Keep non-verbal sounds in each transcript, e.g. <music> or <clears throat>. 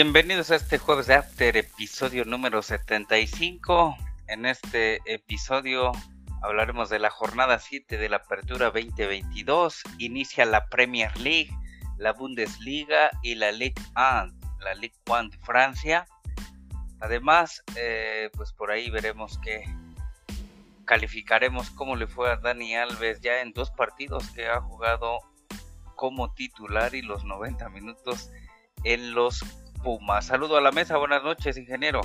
Bienvenidos a este jueves de After, episodio número 75. En este episodio hablaremos de la jornada 7 de la Apertura 2022. Inicia la Premier League, la Bundesliga y la Ligue 1, la Ligue 1 de Francia. Además, eh, pues por ahí veremos que calificaremos cómo le fue a Dani Alves ya en dos partidos que ha jugado como titular y los 90 minutos en los Pumas. Saludo a la mesa, buenas noches, ingeniero.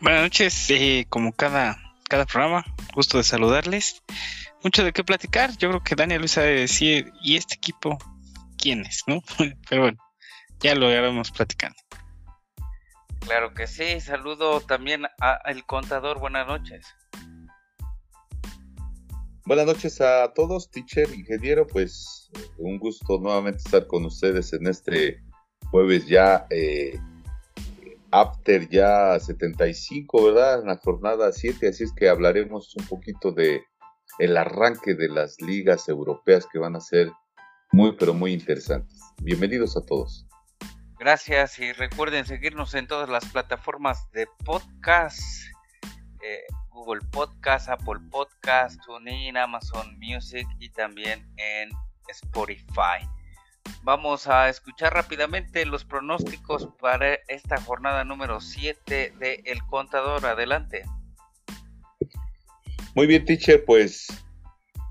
Buenas noches, eh, como cada, cada programa, gusto de saludarles. Mucho de qué platicar, yo creo que Daniel Luis sabe decir, ¿y este equipo quién es? ¿no? <laughs> Pero bueno, ya lo iremos platicando. Claro que sí, saludo también al contador, buenas noches. Buenas noches a todos, teacher, ingeniero, pues un gusto nuevamente estar con ustedes en este jueves ya, eh, after ya 75, ¿verdad? En la jornada 7, así es que hablaremos un poquito de el arranque de las ligas europeas que van a ser muy, pero muy interesantes. Bienvenidos a todos. Gracias y recuerden seguirnos en todas las plataformas de podcast. Eh, Google Podcast, Apple Podcast, TuneIn, Amazon Music y también en Spotify. Vamos a escuchar rápidamente los pronósticos para esta jornada número 7 de El Contador. Adelante. Muy bien, teacher, pues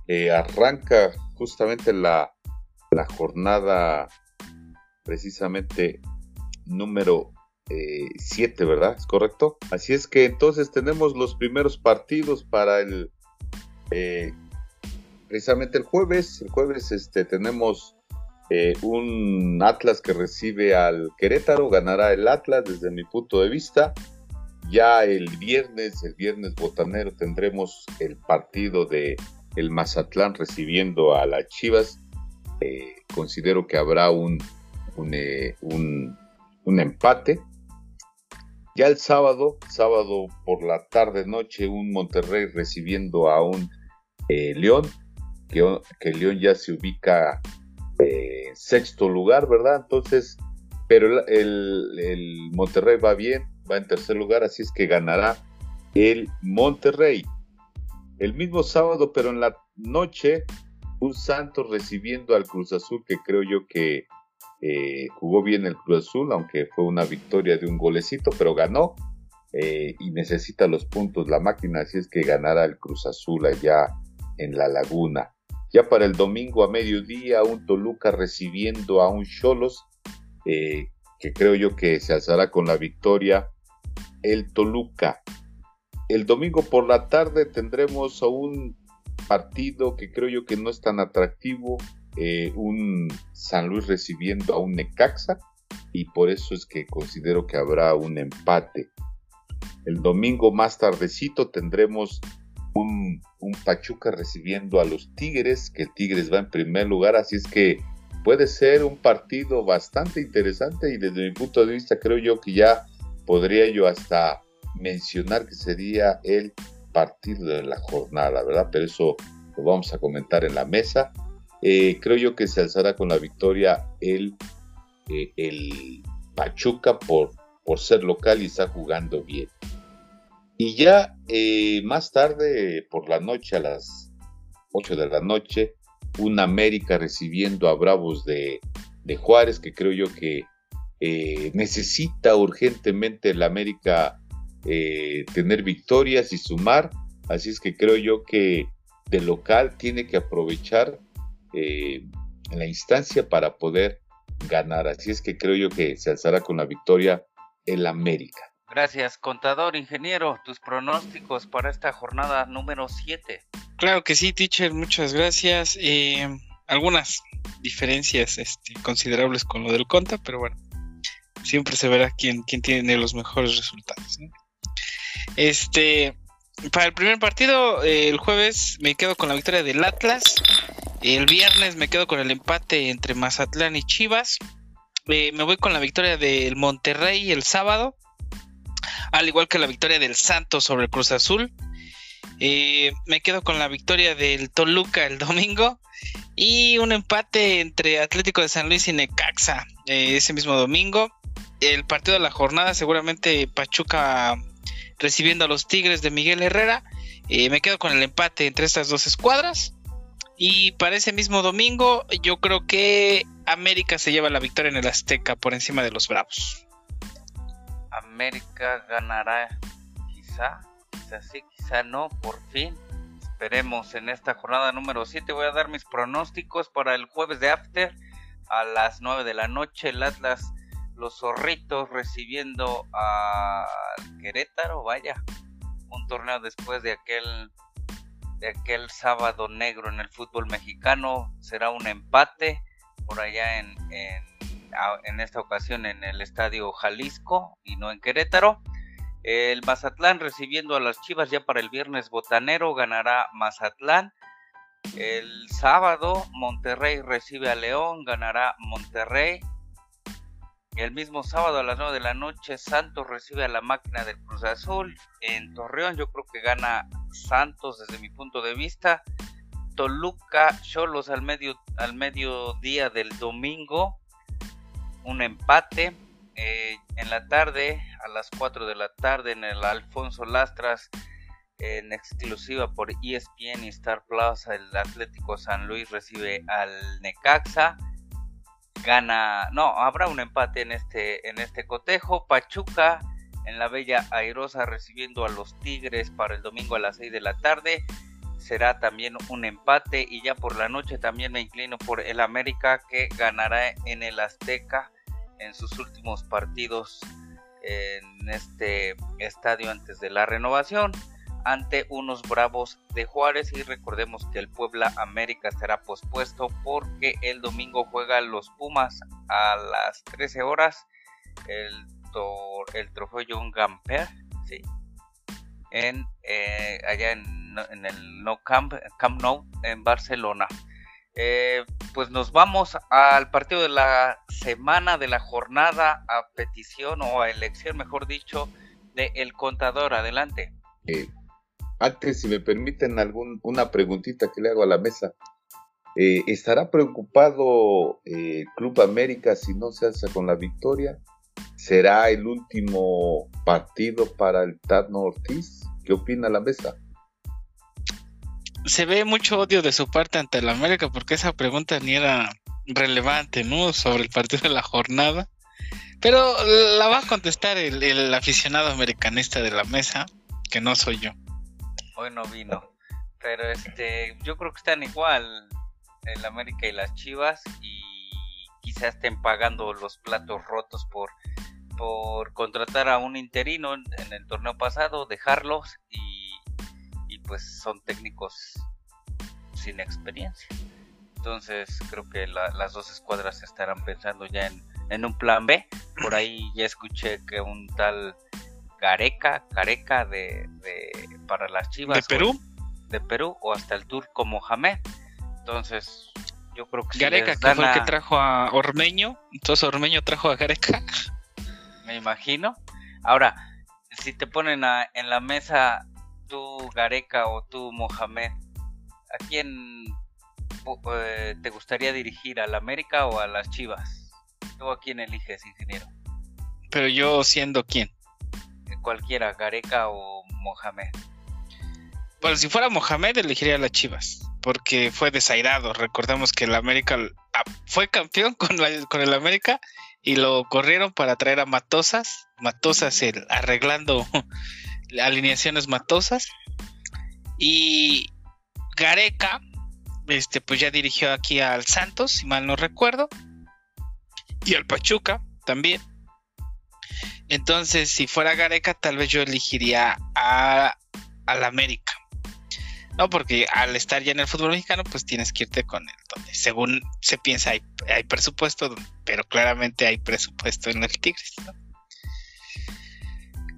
eh, arranca justamente la, la jornada precisamente número 7, eh, ¿verdad? ¿Es correcto? Así es que entonces tenemos los primeros partidos para el... Eh, precisamente el jueves. El jueves este, tenemos eh, un Atlas que recibe al Querétaro. Ganará el Atlas desde mi punto de vista. Ya el viernes, el viernes botanero, tendremos el partido de el Mazatlán recibiendo a las Chivas. considero que habrá un, un, un empate. Ya el sábado, sábado por la tarde noche, un Monterrey recibiendo a un eh, León, que, León ya se ubica eh, en sexto lugar, ¿verdad? Entonces, pero el, el, Monterrey va bien, va en tercer lugar, así es que ganará el Monterrey. El mismo sábado, pero en la noche, un Santos recibiendo al Cruz Azul, que creo yo que eh, jugó bien el Cruz Azul, aunque fue una victoria de un golecito, pero ganó eh, y necesita los puntos la máquina, así es que ganará el Cruz Azul allá en la laguna. Ya para el domingo a mediodía, un Toluca recibiendo a un Cholos, eh, que creo yo que se alzará con la victoria. El Toluca. El domingo por la tarde tendremos a un partido que creo yo que no es tan atractivo, eh, un San Luis recibiendo a un Necaxa y por eso es que considero que habrá un empate. El domingo más tardecito tendremos un, un, Pachuca recibiendo a los Tigres, que Tigres va en primer lugar, así es que puede ser un partido bastante interesante y desde mi punto de vista creo yo que ya podría yo hasta mencionar que sería el partido de la jornada, ¿verdad? Pero eso lo vamos a comentar en la mesa. Eh, creo yo que se alzará con la victoria el, eh, el Pachuca por, por ser local y está jugando bien. Y ya eh, más tarde, por la noche, a las 8 de la noche, un América recibiendo a Bravos de, de Juárez, que creo yo que necesita urgentemente el América tener victorias y sumar. Así es que creo yo que de local tiene que aprovechar eh, en la instancia para poder ganar. Así es que creo yo que se alzará con la victoria el América. Gracias, contador, ingeniero. Tus pronósticos para esta jornada número 7. Claro que sí, teacher, muchas gracias. Eh, algunas diferencias este, considerables con lo del Conta, pero bueno, siempre se verá quién, quién tiene los mejores resultados. Este, para el primer partido, eh, el jueves me quedo con la victoria del Atlas. El viernes me quedo con el empate entre Mazatlán y Chivas. Eh, me voy con la victoria del Monterrey el sábado. Al igual que la victoria del Santos sobre el Cruz Azul. Eh, me quedo con la victoria del Toluca el domingo. Y un empate entre Atlético de San Luis y Necaxa. eh, ese mismo domingo. El partido de la jornada, seguramente Pachuca recibiendo a los Tigres de Miguel Herrera. Me quedo con el empate entre estas dos escuadras. Y para ese mismo domingo, yo creo que América se lleva la victoria en el Azteca por encima de los Bravos. América ganará, quizá, quizá sí, quizá no, por fin. Esperemos en esta jornada número 7. Voy a dar mis pronósticos para el jueves de After a las 9 de la noche. El Atlas, los zorritos recibiendo a Querétaro, vaya, un torneo después de aquel de aquel sábado negro en el fútbol mexicano. Será un empate por allá en, en, esta ocasión en el estadio Jalisco y no en Querétaro. El Mazatlán recibiendo a las Chivas ya para el viernes botanero ganará Mazatlán. El sábado Monterrey recibe a León, ganará Monterrey. El mismo sábado a las 9 de la noche Santos recibe a la máquina del Cruz Azul. En Torreón yo creo que gana Santos desde mi punto de vista. Toluca Cholos al medio al mediodía del domingo. Un empate. Eh, en la tarde, a las 4 de la tarde, en el Alfonso Lastras, en exclusiva por ESPN y Star Plus, el Atlético San Luis recibe al Necaxa gana, no, habrá un empate en este, en este cotejo. Pachuca en la Bella Airosa recibiendo a los Tigres para el domingo a las 6 de la tarde. Será también un empate y ya por la noche también me inclino por el América que ganará en el Azteca en sus últimos partidos en este estadio antes de la renovación ante unos Bravos de Juárez y recordemos que el Puebla América estará pospuesto porque el domingo juega los Pumas a las 13 horas el, el trofeo John Gamper sí, en, eh, allá en, en, el No Camp, Camp Nou en Barcelona. Eh, pues nos vamos al partido de la semana, de la jornada, a petición o a elección, mejor dicho, de El Contador. Adelante. Eh, antes, si me permiten algún, una preguntita que le hago a la mesa. Eh, ¿Estará preocupado el Club América si no se alza con la victoria? ¿Será el último partido para el Tano Ortiz? ¿Qué opina la mesa? Se ve mucho odio de su parte ante el América porque esa pregunta ni era relevante, ¿no? Sobre el partido de la jornada. Pero la va a contestar el aficionado americanista de la mesa, que no soy yo hoy no vino. Pero este, yo creo que están igual el América y las Chivas y quizás estén pagando los platos rotos por por contratar a un interino en, el torneo pasado, dejarlos y, pues son técnicos sin experiencia. Entonces creo que las dos escuadras estarán pensando ya en, en, un plan B. Por ahí ya escuché que un tal Gareca, Careca de, para las Chivas. ¿De Perú? de Perú o hasta el turco Mohamed. Entonces, yo creo que... Gareca, que fue el que trajo a Ormeño. Entonces Ormeño trajo a Gareca. <laughs> Me imagino. Ahora, si te ponen en la mesa tú Gareca o tú Mohamed, ¿a quién eh, te gustaría dirigir? ¿Al América o a las Chivas? ¿Tú a quién eliges, ingeniero? Pero yo siendo quién? Cualquiera, Gareca o Mohamed. Bueno, si fuera Mohamed, elegiría a las Chivas, porque fue desairado. Recordemos que el América fue campeón con, con el América y lo corrieron para traer a Matosas. Matosas el, arreglando <laughs> alineaciones Matosas. Y Gareca, este, pues ya dirigió aquí al Santos, si mal no recuerdo. Y al Pachuca también. Entonces, si fuera Gareca, tal vez yo elegiría a, al América. No, porque al estar ya en el fútbol mexicano, pues tienes que irte con él. Donde según se piensa hay, presupuesto, pero claramente hay presupuesto en el Tigres.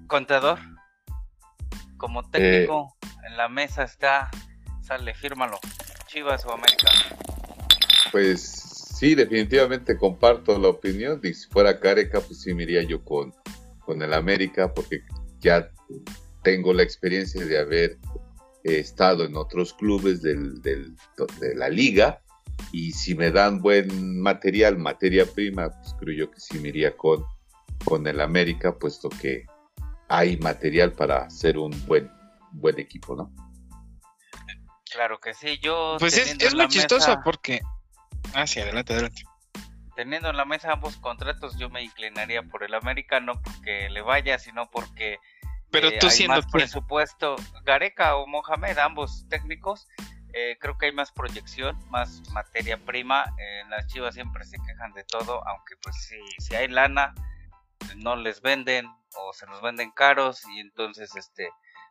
Contador, como técnico, eh. en la mesa está, sale, fírmalo. Chivas o América. Pues sí, definitivamente comparto la opinión. Y si fuera Gareca, pues sí me iría yo con, con el América porque ya tengo la experiencia de haber estado en otros clubes del, de la liga y si me dan buen material, materia prima, pues creo yo que sí me iría con, con el América, puesto que hay material para ser un buen, buen equipo, ¿no? Claro que sí, yo... Pues es, muy chistoso porque... Ah, sí, adelante, adelante. Teniendo en la mesa ambos contratos, yo me inclinaría por el América, no porque le vaya, sino porque... Pero eh, tú hay siendo... Más presupuesto, Gareca o Mohamed, ambos técnicos, eh, creo que hay más proyección, más materia prima. En las Chivas siempre se quejan de todo, aunque pues si, si hay lana, no les venden o se nos venden caros y entonces este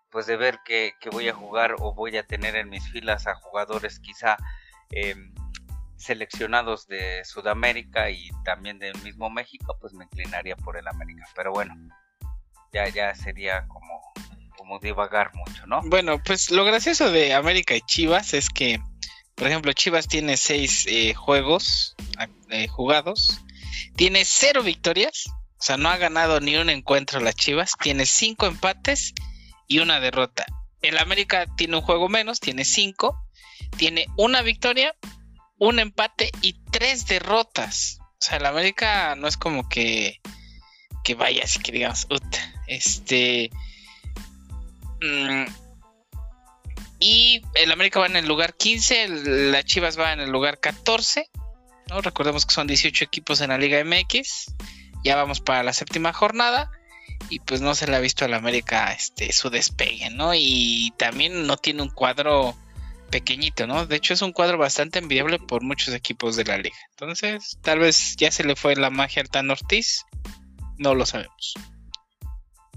pues de ver que, voy a jugar o voy a tener en mis filas a jugadores quizá em, seleccionados de Sudamérica y también del mismo México, pues me inclinaría por el América. Pero bueno, ya, ya sería como como divagar mucho, ¿no? Bueno, pues lo gracioso de América y Chivas es que, por ejemplo, Chivas tiene seis eh, juegos eh, jugados, tiene cero victorias, o sea, no ha ganado ni un encuentro las Chivas, tiene cinco empates y una derrota. El América tiene un juego menos, tiene cinco, tiene una victoria, un empate y tres derrotas. O sea, el América no es como que que vaya, así que digamos, este Mm, y el América va en el lugar 15, la Chivas va en el lugar 14. ¿no? Recordemos que son 18 equipos en la Liga MX. Ya vamos para la séptima jornada. Y pues no se le ha visto al América este, su despegue, ¿no? Y también no tiene un cuadro pequeñito, ¿no? De hecho es un cuadro bastante envidiable por muchos equipos de la liga. Entonces, tal vez ya se le fue la magia al Tan Ortiz. No lo sabemos.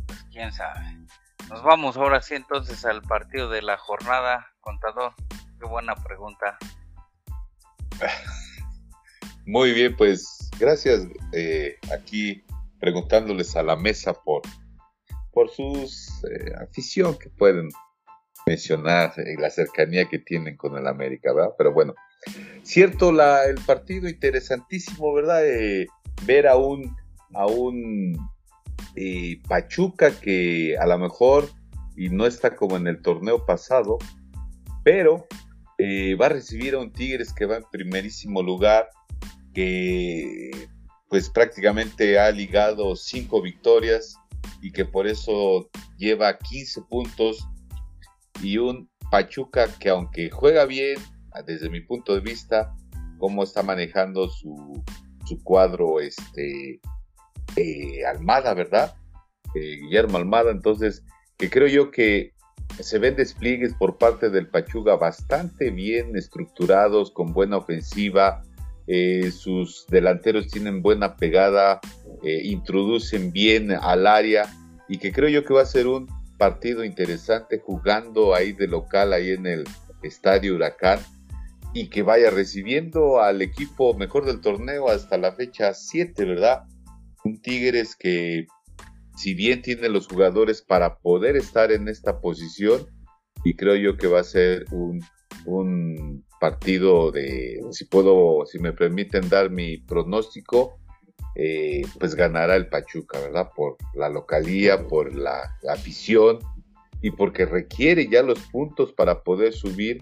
Pues quién sabe. Nos vamos ahora sí entonces al partido de la jornada, contador. Qué buena pregunta. <laughs> Muy bien, pues gracias eh, aquí preguntándoles a la mesa por, por sus eh, afición que pueden mencionar y la cercanía que tienen con el América, ¿verdad? Pero bueno, cierto el partido interesantísimo, ¿verdad? Eh, ver a un, a un y Pachuca que a lo mejor y no está como en el torneo pasado, pero eh, va a recibir a un Tigres que va en primerísimo lugar, que pues prácticamente ha ligado cinco victorias y que por eso lleva 15 puntos y un Pachuca que aunque juega bien, desde mi punto de vista, cómo está manejando su, su cuadro este, eh, Almada, ¿verdad? Eh, Guillermo Almada, entonces, que creo yo que se ven despliegues por parte del Pachuga bastante bien estructurados, con buena ofensiva, eh, sus delanteros tienen buena pegada, introducen bien al área y que creo yo que va a ser un partido interesante jugando ahí de local, ahí en el Estadio Huracán y que vaya recibiendo al equipo mejor del torneo hasta la fecha 7, ¿verdad? un Tigres que si bien tiene los jugadores para poder estar en esta posición, y creo yo que va a ser un, partido de, si puedo, si me permiten dar mi pronóstico, eh, pues ganará el Pachuca, ¿verdad? Por la localía, por la afición y porque requiere ya los puntos para poder subir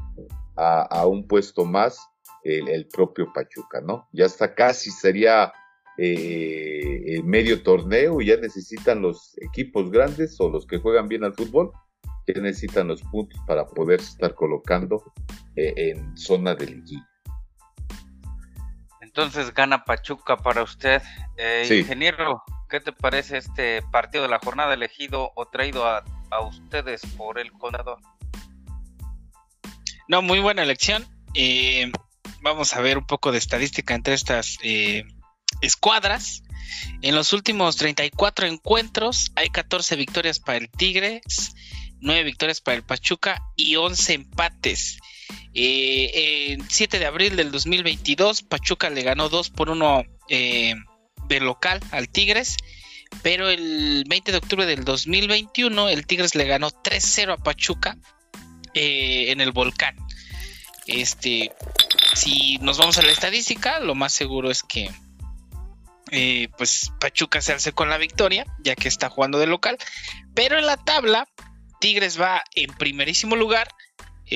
a, un puesto más el, el, propio Pachuca, ¿no? Ya está casi, sería eh, medio torneo y ya necesitan los equipos grandes o los que juegan bien al fútbol, ya necesitan los puntos para poder estar colocando eh, en zona de liguilla. Entonces gana Pachuca para usted. Eh, ingeniero, ¿qué te parece este partido de la jornada elegido o traído a, ustedes por el condado? No, muy buena elección. Eh, vamos a ver un poco de estadística entre estas escuadras. En los últimos 34 encuentros hay 14 victorias para el Tigres, 9 victorias para el Pachuca y 11 empates. Eh, el 7 de abril del 2022 Pachuca le ganó 2 por 1 eh, de local al Tigres. Pero el 20 de octubre del 2021 el Tigres le ganó 3-0 a Pachuca eh, en el volcán. Este, si nos vamos a la estadística, lo más seguro es que eh, pues Pachuca se hace con la victoria, ya que está jugando de local. Pero en la tabla, Tigres va en primerísimo lugar,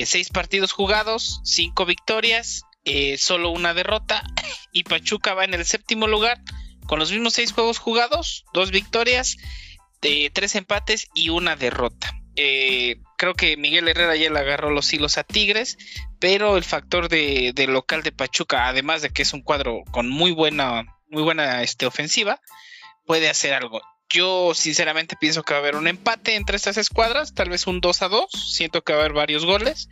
eh, seis partidos jugados, cinco victorias, eh, solo una derrota <laughs> y Pachuca va en el séptimo lugar con los mismos seis juegos jugados, dos victorias, de tres empates y una derrota. Eh, creo que Miguel Herrera ya le agarró los hilos a Tigres, pero el factor de, local de Pachuca, además de que es un cuadro con muy buena, muy buena este, ofensiva, puede hacer algo. Yo sinceramente pienso que va a haber un empate entre estas escuadras, tal vez un 2 a 2, siento que va a haber varios goles,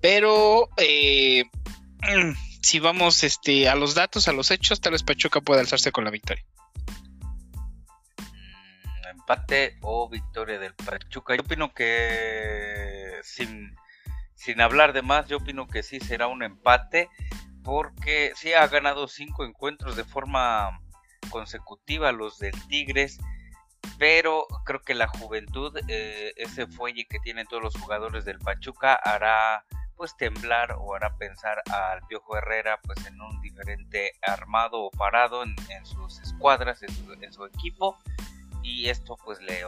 pero eh, <clears throat> si vamos este, a los datos, a los hechos, tal vez Pachuca pueda alzarse con la victoria. Mm, empate o victoria del Pachuca. Yo opino que sin, sin hablar de más, yo opino que sí será un empate porque sí ha ganado cinco encuentros de forma consecutiva los del Tigres pero creo que la juventud, eh, ese fuelle que tienen todos los jugadores del Pachuca hará pues temblar o hará pensar al Piojo Herrera pues en un diferente armado o parado en, sus escuadras, en su, equipo y esto pues le,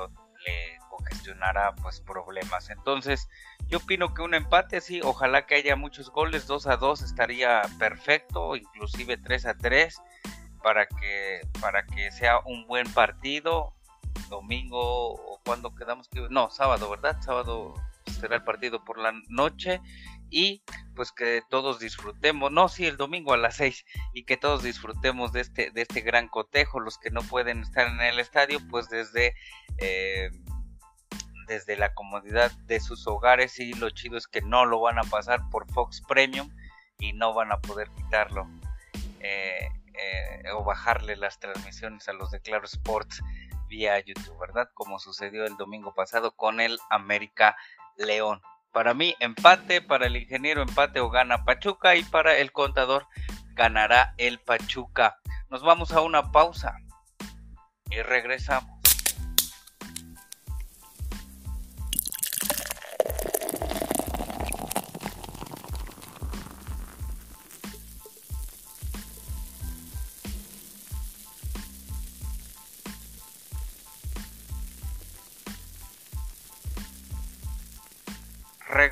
le congestionará pues problemas. Entonces yo opino que un empate sí, ojalá que haya muchos goles, 2 a 2 estaría perfecto, inclusive 3 a 3 para que para que sea un buen partido domingo o cuando quedamos que no sábado verdad sábado será el partido por la noche y pues que todos disfrutemos, no, sí, el domingo a las 6 y que todos disfrutemos de este, de este gran cotejo, los que no pueden estar en el estadio, pues desde, eh, desde la comodidad de sus hogares y lo chido es que no lo van a pasar por Fox Premium y no van a poder quitarlo eh, eh, o bajarle las transmisiones a los de Claro Sports vía YouTube, ¿verdad? Como sucedió el domingo pasado con el América León. Para mí, empate, para el ingeniero empate o gana Pachuca y para el contador ganará el Pachuca. Nos vamos a una pausa y regresamos.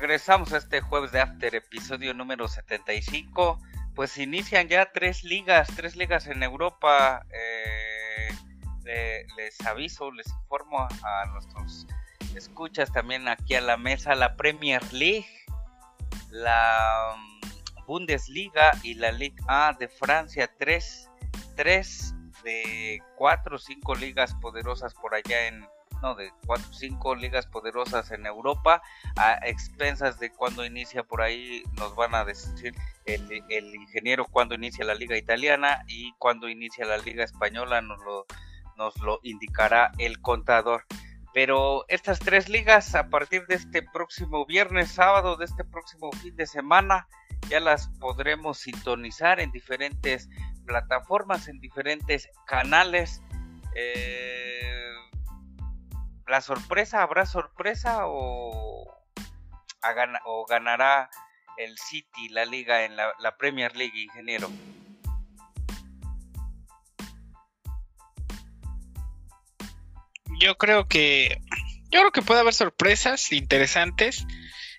Regresamos a este jueves de After, episodio número 75. Pues inician ya tres ligas, tres ligas en Europa. Eh, les aviso, les informo a nuestros escuchas también aquí a la mesa la Premier League, la mm, Bundesliga y la Ligue A de Francia. Tres, tres de cuatro o cinco ligas poderosas por allá en, de cuatro o cinco ligas poderosas en Europa, a expensas de cuando inicia por ahí, nos van a decir el, el ingeniero cuando inicia la liga italiana y cuando inicia la liga española nos lo, nos lo indicará el contador. Pero estas tres ligas a partir de este próximo viernes, sábado, de este próximo fin de semana, ya las podremos sintonizar en diferentes plataformas, en diferentes canales. Eh, la sorpresa, ¿habrá sorpresa o, o ganará el City la liga en la, Premier League, ingeniero? Yo creo que yo creo que puede haber sorpresas interesantes.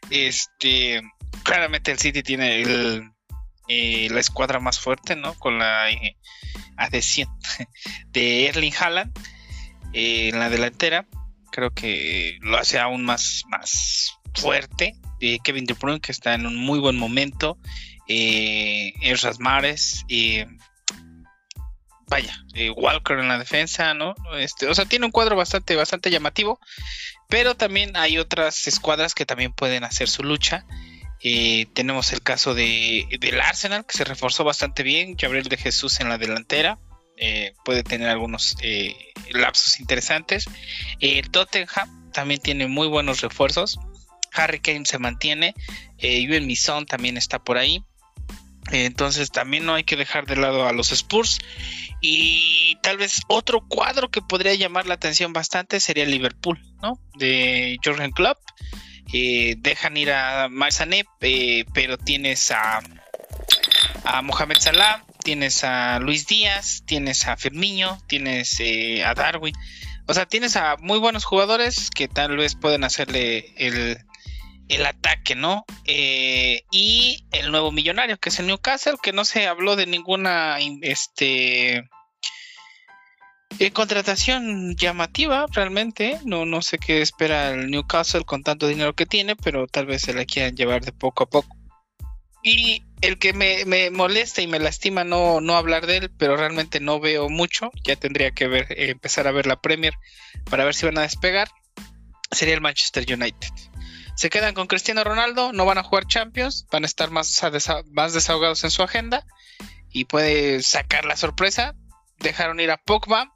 Este, claramente el City tiene el, eh, la escuadra más fuerte, ¿no? Con la eh, adhesión <laughs> de Erling Haaland eh, en la delantera creo que lo hace aún más, más fuerte. Eh, Kevin De Bruyne, que está en un muy buen momento. Eh, Mares. Eh, vaya, eh, Walker en la defensa, ¿no? Este, o sea, tiene un cuadro bastante, bastante llamativo. Pero también hay otras escuadras que también pueden hacer su lucha. tenemos el caso de, del Arsenal, que se reforzó bastante bien. Gabriel de Jesús en la delantera. Eh, puede tener algunos eh, lapsos interesantes. El Tottenham también tiene muy buenos refuerzos. Harry Kane se mantiene. Eh, Mison también está por ahí. Eh, entonces también no hay que dejar de lado a los Spurs. Y tal vez otro cuadro que podría llamar la atención bastante sería Liverpool, ¿no? De Jorgen Klopp. dejan ir a Marsané, pero tienes a, a Mohamed Salah, tienes a Luis Díaz, tienes a Firmino, tienes eh, a Darwin. O sea, tienes a muy buenos jugadores que tal vez pueden hacerle el, el ataque, ¿no? Eh, y el nuevo millonario, que es el Newcastle, que no se habló de ninguna este, eh, contratación llamativa, realmente. No, no sé qué espera el Newcastle con tanto dinero que tiene, pero tal vez se la quieran llevar de poco a poco. Y el que me, molesta y me lastima no, no hablar de él, pero realmente no veo mucho. Ya tendría que ver, eh, empezar a ver la Premier para ver si van a despegar. Sería el Manchester United. Se quedan con Cristiano Ronaldo, no van a jugar Champions, van a estar más, más desahogados en su agenda y puede sacar la sorpresa. Dejaron ir a Pogba,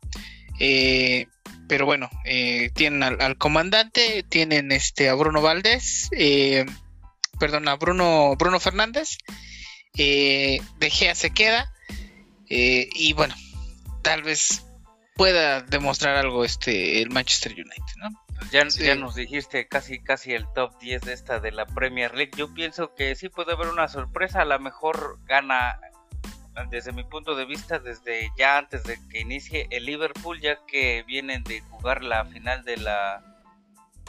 eh, pero bueno, eh, tienen al, comandante, tienen este a Bruno Valdés, eh, perdón, a Bruno, Bruno Fernández, De Gea se queda y bueno, tal vez pueda demostrar algo este el Manchester United, ¿no? Ya, ya, nos dijiste casi casi el top 10 de esta de la Premier League. Yo pienso que sí puede haber una sorpresa. A lo mejor gana, desde mi punto de vista, desde ya antes de que inicie el Liverpool, ya que vienen de jugar la final de la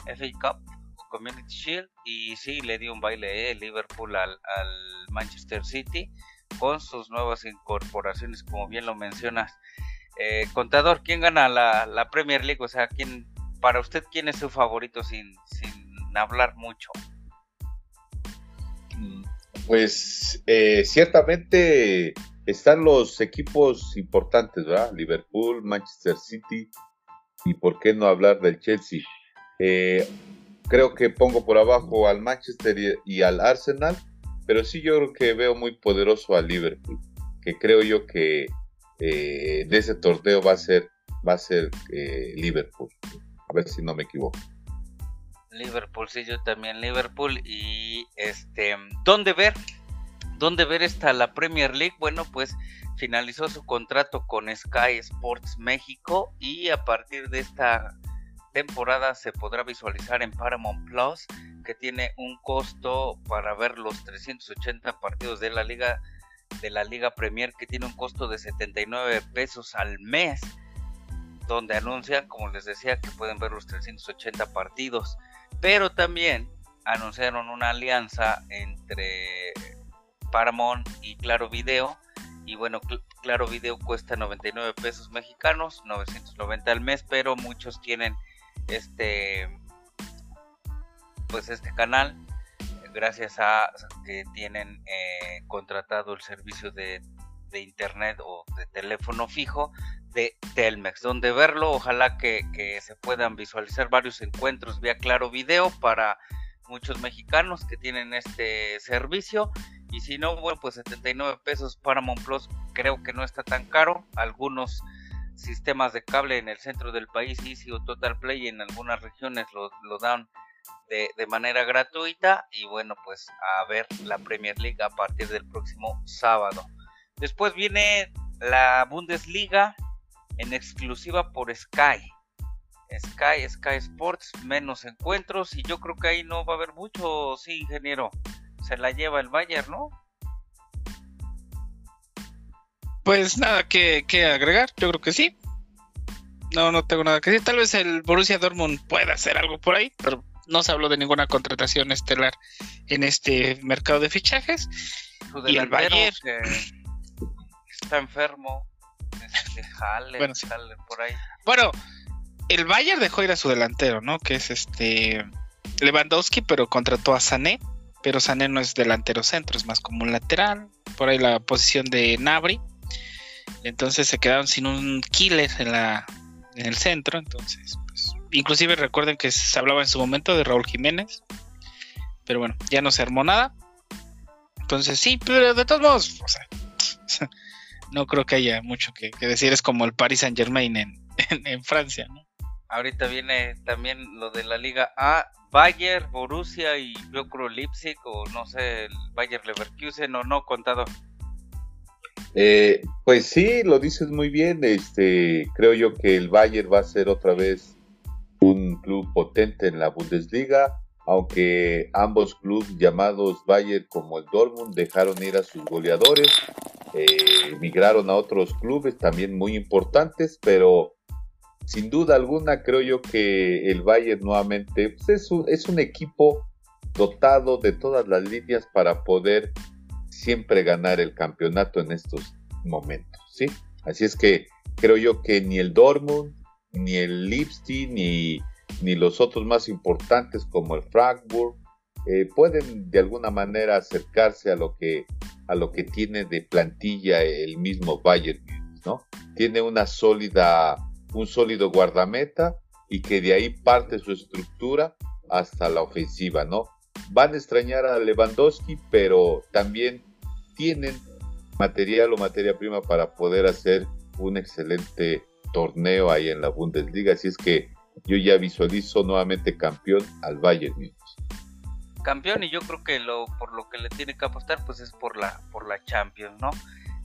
FA Cup, Community Shield. Y sí, le dio un baile eh, Liverpool al, Manchester City con sus nuevas incorporaciones, como bien lo mencionas. Eh, contador, ¿quién gana la, la Premier League? O sea, ¿quién, para usted, ¿quién es su favorito sin, sin hablar mucho? Pues eh, ciertamente están los equipos importantes, ¿verdad? Liverpool, Manchester City y por qué no hablar del Chelsea. Eh, creo que pongo por abajo al Manchester y, al Arsenal, pero sí yo creo que veo muy poderoso al Liverpool, que creo yo que eh, de ese torneo va a ser va a ser Liverpool. A ver si no me equivoco. Liverpool, sí, yo también Liverpool. Y este, ¿dónde ver? ¿Dónde ver esta la Premier League? Bueno, pues finalizó su contrato con Sky Sports México y a partir de esta temporada se podrá visualizar en Paramount Plus, que tiene un costo para ver los 380 partidos de la liga de la Liga Premier que tiene un costo de 79 pesos al mes donde anuncian, como les decía, que pueden ver los 380 partidos, pero también anunciaron una alianza entre Paramount y Claro Video. Y bueno, Claro Video cuesta 99 pesos mexicanos, 990 al mes, pero muchos tienen este pues este canal gracias a que tienen eh, contratado el servicio de, internet o de teléfono fijo de Telmex, donde verlo, ojalá que, se puedan visualizar varios encuentros vía Claro Video para muchos mexicanos que tienen este servicio. Y si no, bueno, pues 79 pesos Paramount Plus creo que no está tan caro. Algunos sistemas de cable en el centro del país, Easy o Total Play, en algunas regiones lo, dan de, de, manera gratuita. Y bueno, pues a ver la Premier League a partir del próximo sábado. Después viene la Bundesliga, en exclusiva por Sky. Sky, Sky Sports, menos encuentros y yo creo que ahí no va a haber mucho, sí, ingeniero. Se la lleva el Bayern, ¿no? Pues nada que, agregar, yo creo que sí. No, no tengo nada que decir. Tal vez el Borussia Dortmund pueda hacer algo por ahí, pero no se habló de ninguna contratación estelar en este mercado de fichajes. y el Bayern está enfermo bueno, por ahí. Bueno, el Bayern dejó ir a su delantero, ¿no? Que es este Lewandowski, pero contrató a Sané. Pero Sané no es delantero centro, es más como un lateral. Por ahí la posición de Nabri. Entonces se quedaron sin un killer en la en el centro. Entonces, pues, inclusive recuerden que se hablaba en su momento de Raúl Jiménez. Pero bueno, ya no se armó nada. Entonces sí, pero de todos modos, o sea, <laughs> no creo que haya mucho que, decir. Es como el Paris Saint Germain <laughs> en, en, Francia, ¿no? Ahorita viene también lo de la Liga A, Bayern, Borussia y yo creo Leipzig o no sé, el Bayern Leverkusen o no, contado. Eh, pues sí, lo dices muy bien. Este, creo yo que el Bayern va a ser otra vez un club potente en la Bundesliga, aunque ambos clubes llamados Bayern como el Dortmund dejaron ir a sus goleadores eh, migraron a otros clubes también muy importantes, pero sin duda alguna creo yo que el Bayern nuevamente pues, es, un, es un equipo dotado de todas las líneas para poder siempre ganar el campeonato en estos momentos, ¿sí? Así es que creo yo que ni el Dortmund, ni el Lipstein, ni, ni los otros más importantes como el Frankfurt, eh, pueden de alguna manera acercarse a lo que a lo que tiene de plantilla el mismo Bayern ¿no? Tiene una sólida, un sólido guardameta y que de ahí parte su estructura hasta la ofensiva, ¿no? Van a extrañar a Lewandowski, pero también tienen material o materia prima para poder hacer un excelente torneo ahí en la Bundesliga. Así es que yo ya visualizo nuevamente campeón al Bayern Múnich. Campeón y yo creo que lo por lo que le tiene que apostar pues es por la por la Champions, ¿no?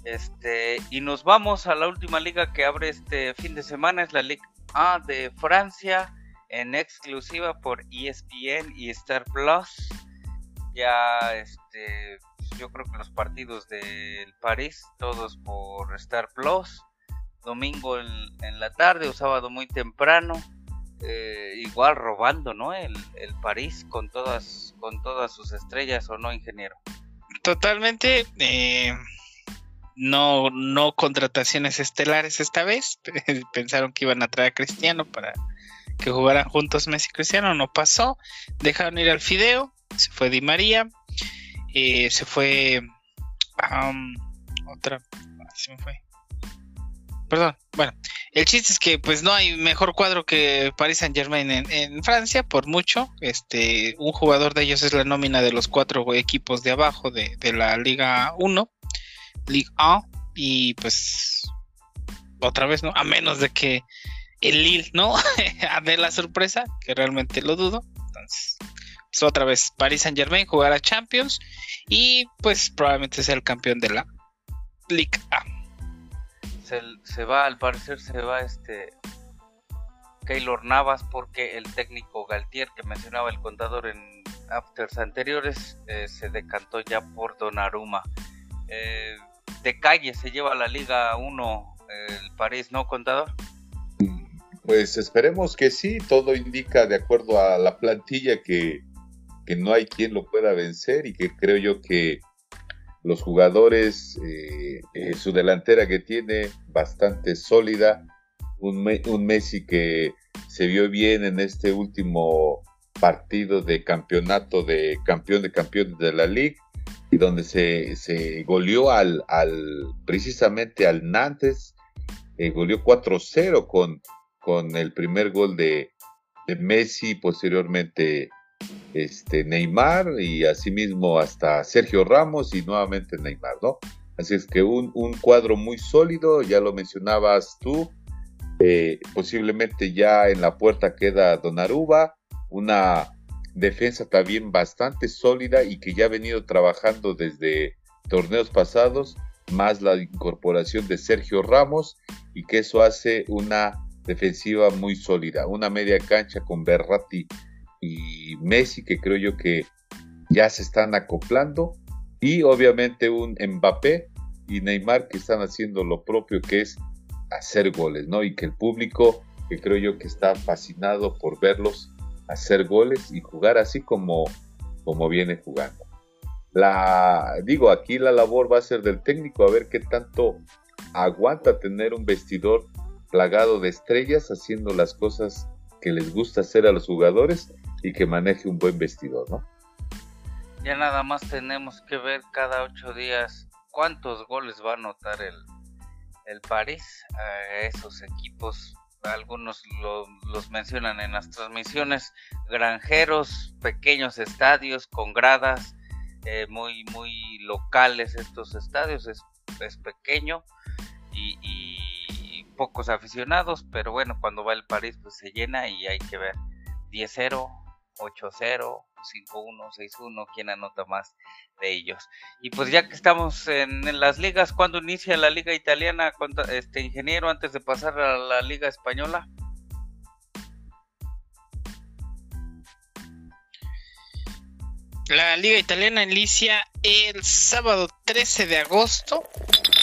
Este y nos vamos a la última liga que abre este fin de semana es la Liga A de Francia en exclusiva por ESPN y Star Plus. Ya este yo creo que los partidos del París todos por Star Plus domingo en, la tarde o sábado muy temprano. Eh, igual robando, ¿no? El, París con todas, con todas sus estrellas, ¿o no, ingeniero? Totalmente. Eh, no, no contrataciones estelares esta vez. <laughs> Pensaron que iban a traer a Cristiano para que jugaran juntos Messi y Cristiano. No pasó. Dejaron ir al Fideo. Se fue Di María. Eh, se fue. otra. Se me fue perdón. Bueno, el chiste es que pues no hay mejor cuadro que Paris Saint Germain en, Francia, por mucho. Este, un jugador de ellos es la nómina de los cuatro equipos de abajo de, la Liga 1, Liga A, y pues otra vez, ¿no? A menos de que el Lille, ¿no? <laughs> dé la sorpresa, que realmente lo dudo. Entonces, otra vez, Paris Saint Germain jugará Champions y pues probablemente sea el campeón de la Liga A se, va, al parecer se va este Keylor Navas porque el técnico Galtier que mencionaba el contador en afters anteriores eh, se decantó ya por Donnarumma. Eh, de calle se lleva la Liga 1 el París, ¿no, contador? Pues esperemos que sí, todo indica de acuerdo a la plantilla que, que no hay quien lo pueda vencer y que creo yo que los jugadores, eh, eh, su delantera que tiene bastante sólida, un, un, Messi que se vio bien en este último partido de campeonato de campeón de campeones de la Liga y donde se, se goleó al, al precisamente al Nantes, eh, goleó 4-0 con, con el primer gol de, de Messi, posteriormente este, Neymar y asimismo hasta Sergio Ramos y nuevamente Neymar, ¿no? Así es que un, cuadro muy sólido, ya lo mencionabas tú, eh, posiblemente ya en la puerta queda Donaruba, una defensa también bastante sólida y que ya ha venido trabajando desde torneos pasados, más la incorporación de Sergio Ramos y que eso hace una defensiva muy sólida, una media cancha con Berratti y Messi, que creo yo que ya se están acoplando, y obviamente un Mbappé y Neymar que están haciendo lo propio que es hacer goles, ¿no? Y que el público, que creo yo que está fascinado por verlos hacer goles y jugar así como, como viene jugando. La, digo, aquí la labor va a ser del técnico a ver qué tanto aguanta tener un vestidor plagado de estrellas haciendo las cosas que les gusta hacer a los jugadores y que maneje un buen vestidor, ¿no? Ya nada más tenemos que ver cada ocho días cuántos goles va a anotar el, el París a esos equipos. Algunos los mencionan en las transmisiones, granjeros, pequeños estadios con gradas, eh, muy, muy locales estos estadios, es, es pequeño y, y, pocos aficionados, pero bueno, cuando va el París pues se llena y hay que ver 10-0, 8-0, 5-1, 6-1, quién anota más de ellos. Y pues ya que estamos en, las ligas, ¿cuándo inicia la liga italiana, este ingeniero, antes de pasar a la liga española? La liga italiana inicia el sábado 13 de agosto.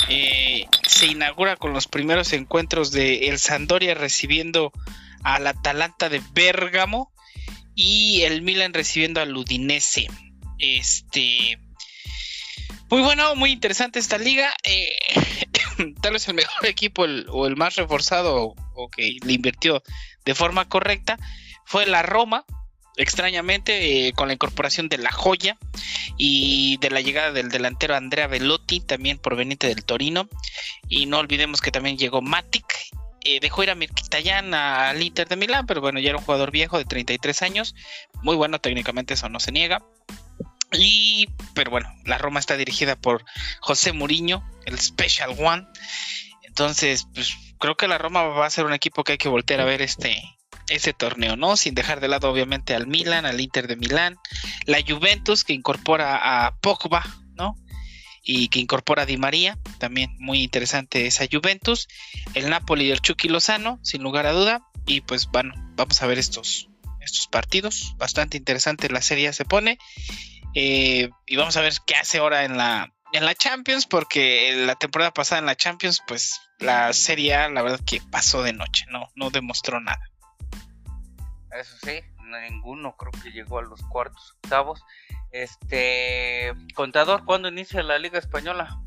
Eh, se inaugura con los primeros encuentros de el Sandoria recibiendo al Atalanta de Bérgamo y el Milan recibiendo al Udinese. Este. Muy bueno, muy interesante esta liga. Eh, <coughs> tal vez el mejor equipo o el más reforzado o, que le invirtió de forma correcta fue la Roma, extrañamente eh, con la incorporación de la joya y de la llegada del delantero Andrea Velotti, también proveniente del Torino. Y no olvidemos que también llegó Matic. Eh, dejó ir a Mirkitayan al Inter de Milán, pero bueno, ya era un jugador viejo de 33 años. Muy bueno, técnicamente eso no se niega. Y, pero bueno, la Roma está dirigida por José Mourinho, el Special One. Entonces, pues creo que la Roma va a ser un equipo que hay que voltear a ver este ese torneo, ¿no? Sin dejar de lado obviamente al Milan, al Inter de Milán, la Juventus que incorpora a Pogba. Y que incorpora a Di María, también muy interesante esa Juventus, el Napoli del Chucky Lozano, sin lugar a duda, y pues bueno, vamos a ver estos estos partidos, bastante interesante la serie se pone eh, y vamos a ver qué hace ahora en la, en la Champions, porque la temporada pasada en la Champions, pues la serie la verdad que pasó de noche, no, no demostró nada. Eso sí, ninguno creo que llegó a los cuartos octavos. Este contador, ¿cuándo inicia la Liga Española?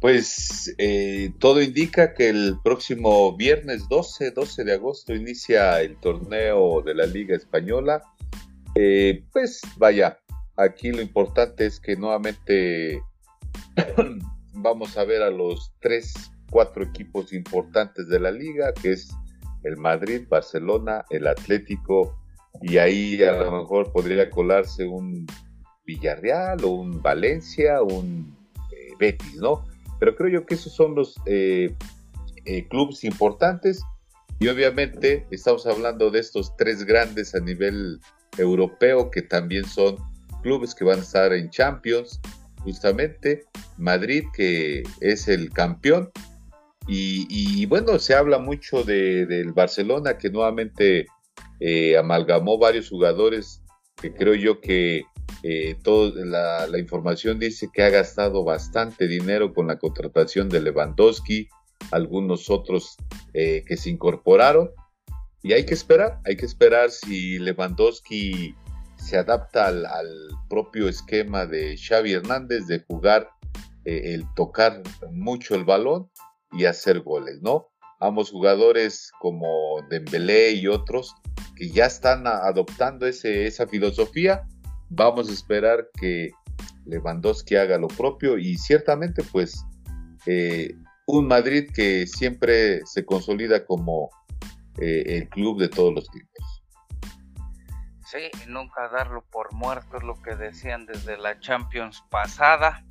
Pues eh, todo indica que el próximo viernes 12, 12 de agosto inicia el torneo de la Liga Española eh, pues vaya, aquí lo importante es que nuevamente <clears throat> vamos a ver a los tres, cuatro equipos importantes de la liga, que es el Madrid, Barcelona, el Atlético, y ahí a lo mejor podría colarse un Villarreal o un Valencia, un eh, Betis, ¿no? Pero creo yo que esos son los eh, clubes importantes y obviamente estamos hablando de estos tres grandes a nivel europeo, que también son clubes que van a estar en Champions, justamente Madrid, que es el campeón. Y, bueno, se habla mucho de, del Barcelona, que nuevamente eh, amalgamó varios jugadores, que creo yo que eh, la, la, información dice que ha gastado bastante dinero con la contratación de Lewandowski, algunos otros eh, que se incorporaron y hay que esperar, hay que esperar si Lewandowski se adapta al, propio esquema de Xavi Hernández de jugar, eh, el tocar mucho el balón y hacer goles, ¿no? Ambos jugadores como Dembélé y otros que ya están adoptando ese, esa filosofía, vamos a esperar que Lewandowski haga lo propio y ciertamente pues eh, un Madrid que siempre se consolida como eh, el club de todos los tiempos. Sí, nunca darlo por muerto es lo que decían desde la Champions pasada.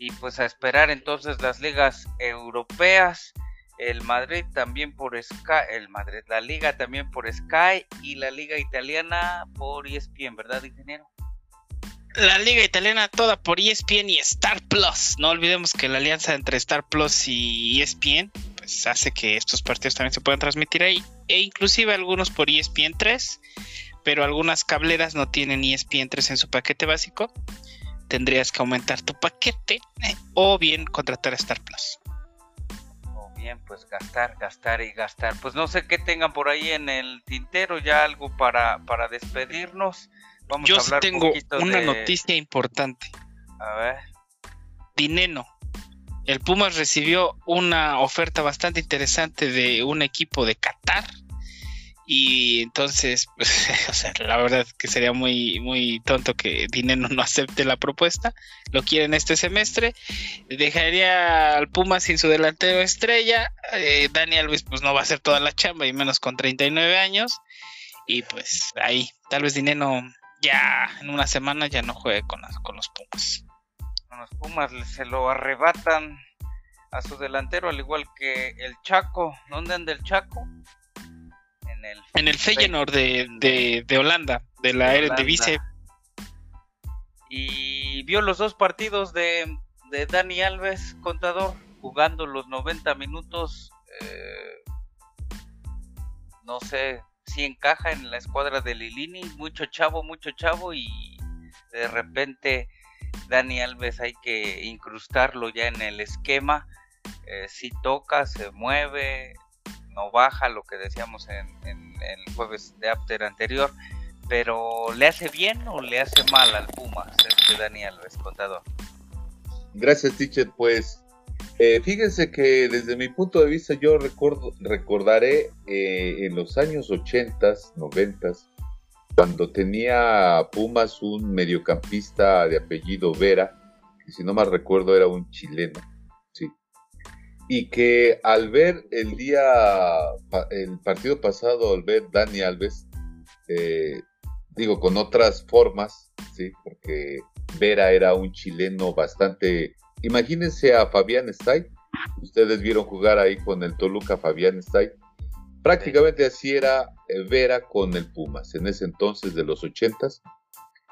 Y pues a esperar entonces las ligas europeas. El Madrid también por Sky, el Madrid, la liga también por Sky y la liga italiana por ESPN, ¿verdad, ingeniero? La liga italiana toda por ESPN y Star Plus. No olvidemos que la alianza entre Star Plus y ESPN pues hace que estos partidos también se puedan transmitir ahí e inclusive algunos por ESPN 3, pero algunas cableras no tienen ESPN 3 en su paquete básico. Tendrías que aumentar tu paquete o bien contratar Star Plus. Bien, pues gastar, gastar y gastar. Pues no sé qué tengan por ahí en el tintero, ya algo para, para despedirnos. Vamos Yo a hablar tengo una noticia importante. A ver. Dineno el Pumas recibió una oferta bastante interesante de un equipo de Qatar. Y entonces, <laughs> o sea, la verdad que sería muy, muy tonto que Dinero no acepte la propuesta. Lo quieren este semestre. Dejaría al Pumas sin su delantero estrella. Eh, Dani Alves pues no va a hacer toda la chamba y menos con 39 años. Y pues ahí, tal vez Dinero ya en una semana ya no juegue con, con los Pumas los Pumas se lo arrebatan a su delantero, al igual que el Chaco. ¿Dónde anda el Chaco? En el, en el Feyenoord de, de, Holanda, de la Eredivisie. Y vio los dos partidos de, de Dani Alves, contador, jugando los 90 minutos. Eh, no sé si encaja en la escuadra de Lilini, mucho chavo, mucho chavo y de repente Dani Alves hay que incrustarlo ya en el esquema. Eh, si toca, se mueve, no baja, lo que decíamos en, el jueves de After anterior, pero ¿le hace bien o le hace mal al Pumas este Daniel Contador? Gracias, teacher. Pues eh, fíjense que desde mi punto de vista yo recuerdo, recordaré eh, en los años 80, 90, cuando tenía Pumas un mediocampista de apellido Vera, que si no mal recuerdo era un chileno. Y que al ver el día, el partido pasado, al ver Dani Alves, eh, digo, con otras formas, sí, porque Vera era un chileno bastante Imagínense a Fabián Stay. Ustedes vieron jugar ahí con el Toluca Fabián Stay. Prácticamente así era eh, Vera con el Pumas en ese entonces de los ochentas.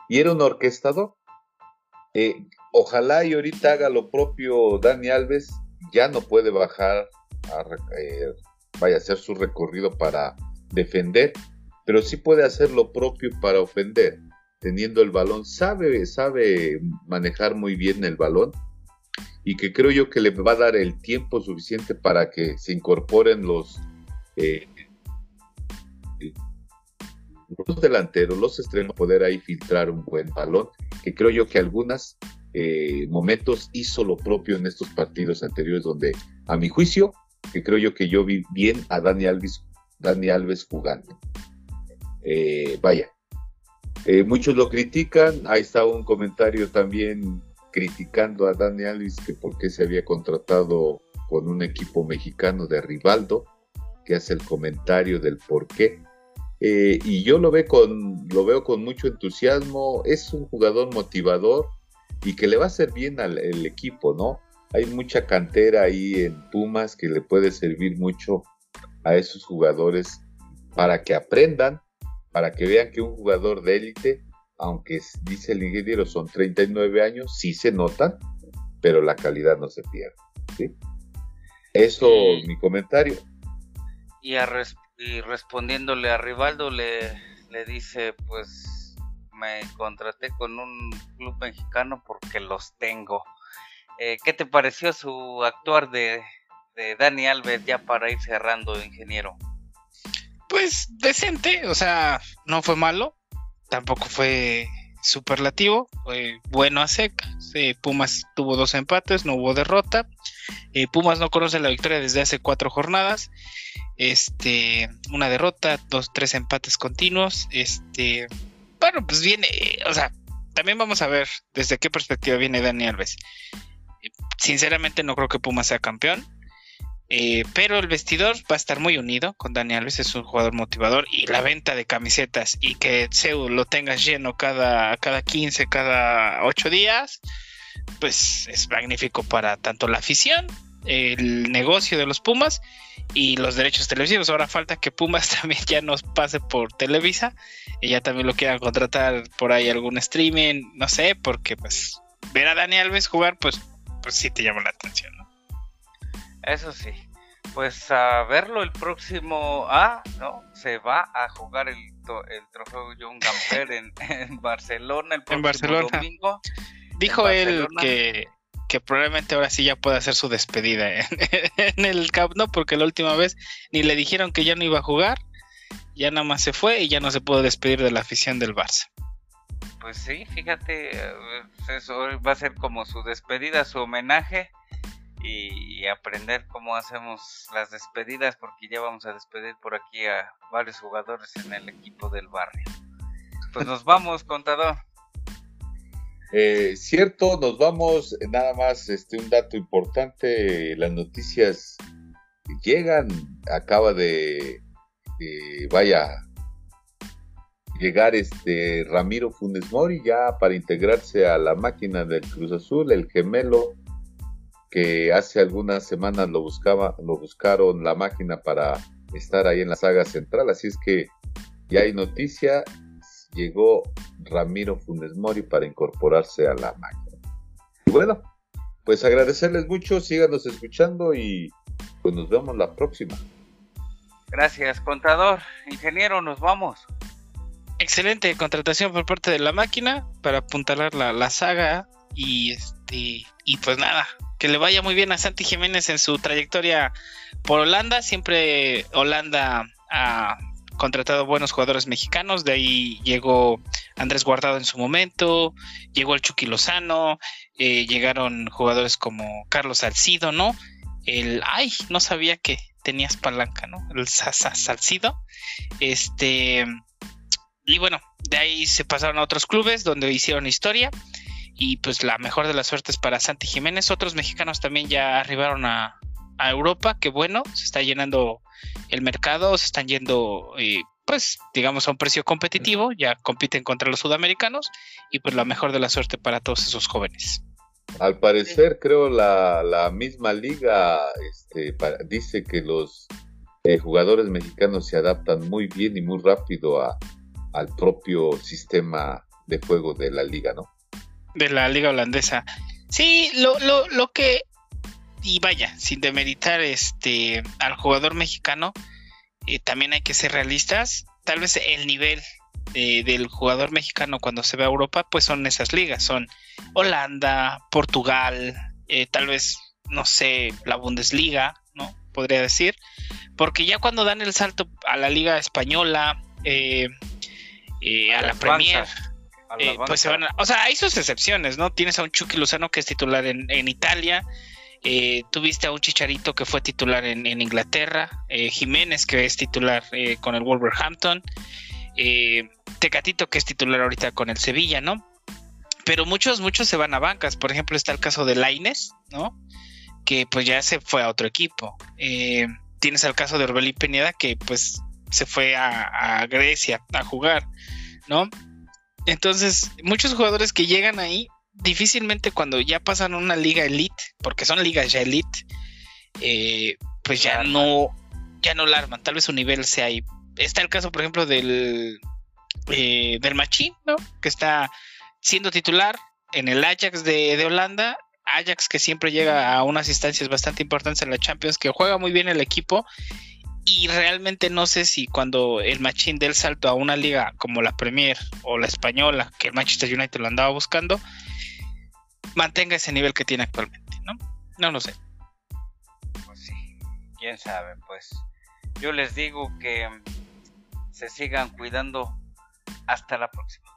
Y era un orquestador. Eh, ojalá y ahorita haga lo propio Dani Alves. Ya no puede bajar a eh, vaya a hacer su recorrido para defender, pero sí puede hacer lo propio para ofender, teniendo el balón, sabe, sabe manejar muy bien el balón y que creo yo que le va a dar el tiempo suficiente para que se incorporen los, eh, los delanteros, los extremos, poder ahí filtrar un buen balón, que creo yo que algunos eh, momentos hizo lo propio en estos partidos anteriores donde, a mi juicio, que creo yo que yo vi bien a Dani Alves, Alves jugando. Eh, vaya, muchos lo critican, ahí está un comentario también criticando a Dani Alves que por qué se había contratado con un equipo mexicano de Rivaldo, que hace el comentario del por qué. Eh, y yo lo, ve con, lo veo con mucho entusiasmo, es un jugador motivador y que le va a hacer bien al equipo, ¿no? Hay mucha cantera ahí en Pumas que le puede servir mucho a esos jugadores para que aprendan, para que vean que un jugador de élite aunque dice el ingeniero son 39 años, sí se notan, pero la calidad no se pierde. ¿sí? Eso es mi comentario. Y, respondiéndole a Rivaldo le, le dice, pues me contraté con un club mexicano porque los tengo. Eh, ¿Qué te pareció su actuar de, de Dani Alves ya para ir cerrando, ingeniero? Pues decente, o sea, no fue malo tampoco fue superlativo, fue bueno a seca. Pumas tuvo dos empates, no hubo derrota. Eh, Pumas no conoce la victoria desde hace cuatro jornadas. Este, una derrota, dos, tres empates continuos. Este, bueno, pues viene, o sea, también vamos a ver desde qué perspectiva viene Dani Alves. Sinceramente no creo que Pumas sea campeón. Eh, pero el vestidor va a estar muy unido con Dani Alves, es un jugador motivador y la venta de camisetas y que Seu lo tengas lleno cada, cada 15, cada 8 días, pues es magnífico para tanto la afición, el negocio de los Pumas y los derechos televisivos. Ahora falta que Pumas <laughs> también ya nos pase por Televisa y ya también lo quieran contratar por ahí algún streaming, no sé, porque pues ver a Dani Alves jugar, pues, pues sí te llama la atención. Eso sí. Pues a verlo el próximo. Ah, no, se va a jugar el, el trofeo John Gamper en, <laughs> en, Barcelona el próximo domingo. Dijo él que, que probablemente ahora sí ya pueda hacer su despedida en, <laughs> en, el Camp No, porque la última vez ni le dijeron que ya no iba a jugar, ya nada más se fue y ya no se pudo despedir de la afición del Barça. Pues sí, fíjate, eh, eso va a ser como su despedida, su homenaje y, aprender cómo hacemos las despedidas porque ya vamos a despedir por aquí a varios jugadores en el equipo del barrio. Pues nos <laughs> vamos, contador. Eh, cierto, nos vamos. Nada más, este, un dato importante: las noticias llegan. Acaba de, vaya, llegar este Ramiro Funes Mori ya para integrarse a la máquina del Cruz Azul, el gemelo que hace algunas semanas lo buscaba, lo buscaron la máquina para estar ahí en la saga central, así es que ya hay noticia, llegó Ramiro Funes Mori para incorporarse a la máquina. Y bueno, pues agradecerles mucho, síganos escuchando y pues nos vemos la próxima. Gracias, contador. Ingeniero, nos vamos. Excelente contratación por parte de la máquina para apuntalar la, la saga y Este, y pues nada, que le vaya muy bien a Santi Jiménez en su trayectoria por Holanda. Siempre Holanda ha contratado buenos jugadores mexicanos. De ahí llegó Andrés Guardado en su momento, llegó el Chucky Lozano, eh, llegaron jugadores como Carlos Salcido, ¿no? El, ay, no sabía que tenías palanca, ¿no? El Salcido. Este, y bueno, de ahí se pasaron a otros clubes donde hicieron historia. Y pues la mejor de las suertes para Santi Jiménez. Otros mexicanos también ya arribaron a, Europa, que bueno, se está llenando el mercado, se están yendo, eh, pues, digamos, a un precio competitivo, ya compiten contra los sudamericanos y pues la mejor de la suerte para todos esos jóvenes. Al parecer, creo la, la misma liga este, dice que los eh, jugadores mexicanos se adaptan muy bien y muy rápido a, al propio sistema de juego de la liga, ¿no? De la liga holandesa. Sí, lo, lo, lo que y vaya, sin demeritar este al jugador mexicano, eh, también hay que ser realistas. Tal vez el nivel del jugador mexicano cuando se ve a Europa, pues son esas ligas, son Holanda, Portugal, eh, tal vez, no sé, la Bundesliga, ¿no? Podría decir, porque ya cuando dan el salto a la liga española, eh, a, la Premier, pues se van a, o sea, hay sus excepciones, ¿no? Tienes a un Chucky Lozano que es titular en, en Italia, eh, tuviste a un Chicharito que fue titular en, Inglaterra, eh, Jiménez que es titular eh, con el Wolverhampton, Tecatito que es titular ahorita con el Sevilla, ¿no? Pero muchos, muchos se van a bancas. Por ejemplo, está el caso de Laines, ¿no? Que pues ya se fue a otro equipo. tienes el caso de Orbelín Pineda que pues se fue a, a Grecia a jugar, ¿no? Entonces, muchos jugadores que llegan ahí difícilmente cuando ya pasan a una liga elite, porque son ligas ya elite, eh, pues ya no, ya no la arman. Tal vez su nivel sea ahí. Está el caso, por ejemplo, del, eh, del Machín, ¿no? Que está siendo titular en el Ajax de, de, Holanda. Ajax que siempre llega a unas instancias bastante importantes en la Champions, que juega muy bien el equipo. Y realmente no sé si cuando el Machín del salto a una liga como la Premier o la española, que el Manchester United lo andaba buscando, mantenga ese nivel que tiene actualmente, ¿no? No lo sé. Pues sí, quién sabe, pues yo les digo que se sigan cuidando. Hasta la próxima.